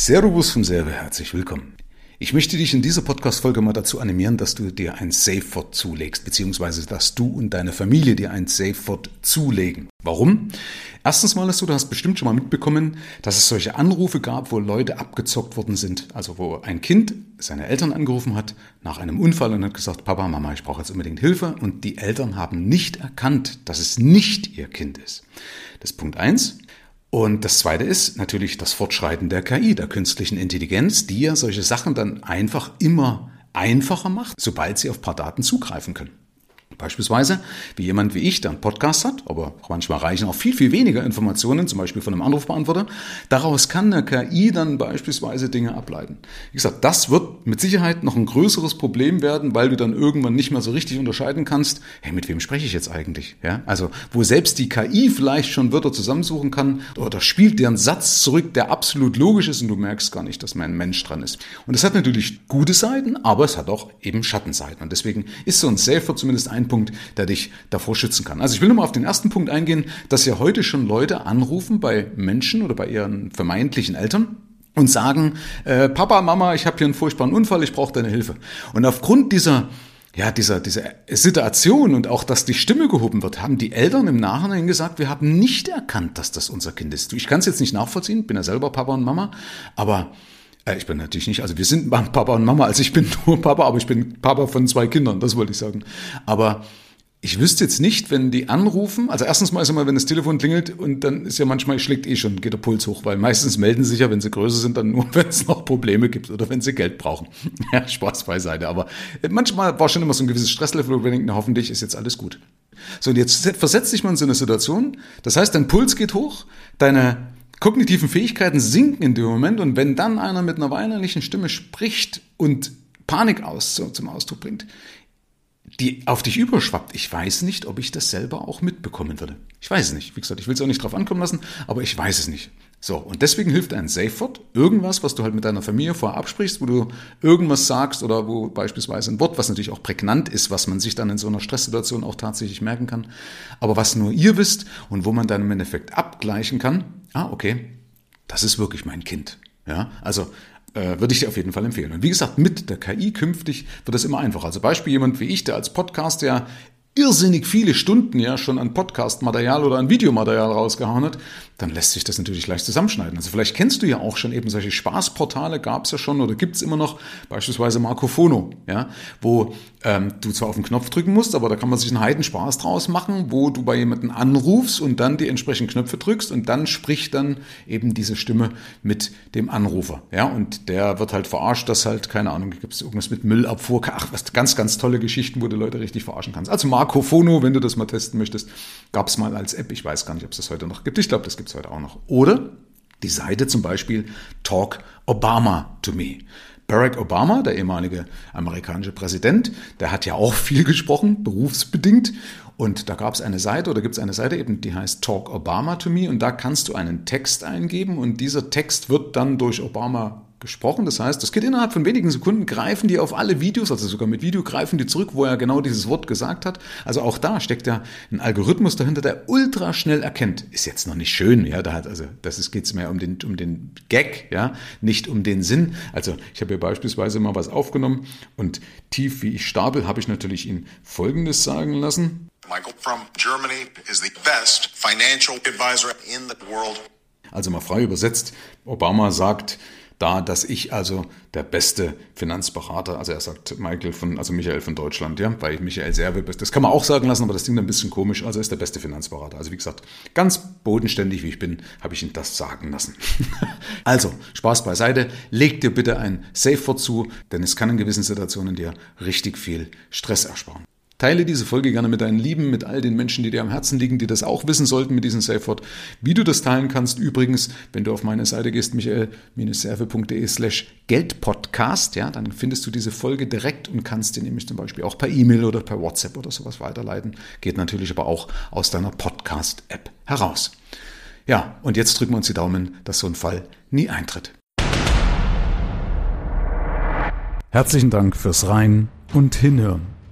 Servus vom Serve, herzlich willkommen. Ich möchte dich in dieser Podcast-Folge mal dazu animieren, dass du dir ein Safe-Wort zulegst, beziehungsweise dass du und deine Familie dir ein Safe-Wort zulegen. Warum? Erstens mal ist so, du hast bestimmt schon mal mitbekommen, dass es solche Anrufe gab, wo Leute abgezockt worden sind. Also wo ein Kind seine Eltern angerufen hat nach einem Unfall und hat gesagt, Papa, Mama, ich brauche jetzt unbedingt Hilfe. Und die Eltern haben nicht erkannt, dass es nicht ihr Kind ist. Das ist Punkt eins. Und das Zweite ist natürlich das Fortschreiten der KI, der künstlichen Intelligenz, die ja solche Sachen dann einfach immer einfacher macht, sobald sie auf paar Daten zugreifen können. Beispielsweise, wie jemand wie ich, der einen Podcast hat, aber manchmal reichen auch viel, viel weniger Informationen, zum Beispiel von einem Anrufbeantworter. Daraus kann eine KI dann beispielsweise Dinge ableiten. Wie gesagt, das wird mit Sicherheit noch ein größeres Problem werden, weil du dann irgendwann nicht mehr so richtig unterscheiden kannst, hey, mit wem spreche ich jetzt eigentlich? Ja, also, wo selbst die KI vielleicht schon Wörter zusammensuchen kann oder spielt dir einen Satz zurück, der absolut logisch ist und du merkst gar nicht, dass mein Mensch dran ist. Und das hat natürlich gute Seiten, aber es hat auch eben Schattenseiten. Und deswegen ist so ein Safer zumindest ein Punkt, der dich davor schützen kann. Also ich will nochmal auf den ersten Punkt eingehen, dass ja heute schon Leute anrufen bei Menschen oder bei ihren vermeintlichen Eltern und sagen, äh, Papa, Mama, ich habe hier einen furchtbaren Unfall, ich brauche deine Hilfe. Und aufgrund dieser ja, dieser, dieser Situation und auch, dass die Stimme gehoben wird, haben die Eltern im Nachhinein gesagt, wir haben nicht erkannt, dass das unser Kind ist. Ich kann es jetzt nicht nachvollziehen, bin ja selber Papa und Mama, aber ich bin natürlich nicht, also wir sind Papa und Mama, also ich bin nur Papa, aber ich bin Papa von zwei Kindern, das wollte ich sagen. Aber ich wüsste jetzt nicht, wenn die anrufen, also erstens mal ist immer, wenn das Telefon klingelt und dann ist ja manchmal, schlägt eh schon, geht der Puls hoch, weil meistens melden sie sich ja, wenn sie größer sind, dann nur, wenn es noch Probleme gibt oder wenn sie Geld brauchen. Ja, Spaß beiseite. Aber manchmal war schon immer so ein gewisses Stresslevel, wo wir denken, hoffentlich ist jetzt alles gut. So, und jetzt versetzt sich man in so eine Situation, das heißt, dein Puls geht hoch, deine kognitiven Fähigkeiten sinken in dem Moment und wenn dann einer mit einer weinerlichen Stimme spricht und Panik aus, zum Ausdruck bringt, die auf dich überschwappt. Ich weiß nicht, ob ich das selber auch mitbekommen würde. Ich weiß es nicht. Wie gesagt, ich will es auch nicht drauf ankommen lassen, aber ich weiß es nicht. So, und deswegen hilft ein Safe Word, irgendwas, was du halt mit deiner Familie vorher absprichst, wo du irgendwas sagst oder wo beispielsweise ein Wort, was natürlich auch prägnant ist, was man sich dann in so einer Stresssituation auch tatsächlich merken kann, aber was nur ihr wisst und wo man dann im Endeffekt abgleichen kann, ah, okay, das ist wirklich mein Kind. Ja, also äh, würde ich dir auf jeden Fall empfehlen. Und wie gesagt, mit der KI künftig wird es immer einfacher. Also Beispiel jemand wie ich, der als Podcast ja irrsinnig viele Stunden ja schon an Podcast-Material oder an Videomaterial rausgehauen hat, dann lässt sich das natürlich leicht zusammenschneiden. Also vielleicht kennst du ja auch schon eben solche Spaßportale, gab es ja schon oder gibt es immer noch, beispielsweise Marcofono, ja, wo ähm, du zwar auf den Knopf drücken musst, aber da kann man sich einen Heidenspaß draus machen, wo du bei jemandem anrufst und dann die entsprechenden Knöpfe drückst und dann spricht dann eben diese Stimme mit dem Anrufer. Ja, und der wird halt verarscht, dass halt, keine Ahnung, gibt es irgendwas mit Müllabfuhr, ach, was ganz, ganz tolle Geschichten, wo du Leute richtig verarschen kannst. Also Marcofono, wenn du das mal testen möchtest, gab es mal als App, ich weiß gar nicht, ob es das heute noch gibt. Ich glaube, das gibt es heute auch noch. Oder die Seite zum Beispiel Talk Obama to Me. Barack Obama, der ehemalige amerikanische Präsident, der hat ja auch viel gesprochen, berufsbedingt. Und da gab es eine Seite oder gibt es eine Seite eben, die heißt Talk Obama to Me. Und da kannst du einen Text eingeben und dieser Text wird dann durch Obama gesprochen. Das heißt, das geht innerhalb von wenigen Sekunden, greifen die auf alle Videos, also sogar mit Video greifen die zurück, wo er genau dieses Wort gesagt hat. Also auch da steckt ja ein Algorithmus dahinter, der ultra schnell erkennt. Ist jetzt noch nicht schön, ja, da hat, also das ist, geht's mehr um den, um den Gag, ja, nicht um den Sinn. Also ich habe hier beispielsweise mal was aufgenommen und tief wie ich stapel, habe ich natürlich ihn Folgendes sagen lassen. Michael from Germany is the best financial advisor in the world. Also mal frei übersetzt, Obama sagt, da, dass ich also der beste Finanzberater, also er sagt Michael von, also Michael von Deutschland, ja, weil Michael Serve. Das kann man auch sagen lassen, aber das klingt ein bisschen komisch. Also er ist der beste Finanzberater. Also wie gesagt, ganz bodenständig wie ich bin, habe ich ihn das sagen lassen. also, Spaß beiseite. Leg dir bitte ein Safe Word zu, denn es kann in gewissen Situationen dir richtig viel Stress ersparen. Teile diese Folge gerne mit deinen Lieben, mit all den Menschen, die dir am Herzen liegen, die das auch wissen sollten mit diesem Safeword. Wie du das teilen kannst, übrigens, wenn du auf meine Seite gehst, michael-serve.de slash Geldpodcast, ja, dann findest du diese Folge direkt und kannst die nämlich zum Beispiel auch per E-Mail oder per WhatsApp oder sowas weiterleiten. Geht natürlich aber auch aus deiner Podcast-App heraus. Ja, und jetzt drücken wir uns die Daumen, dass so ein Fall nie eintritt. Herzlichen Dank fürs Rein und Hinhören.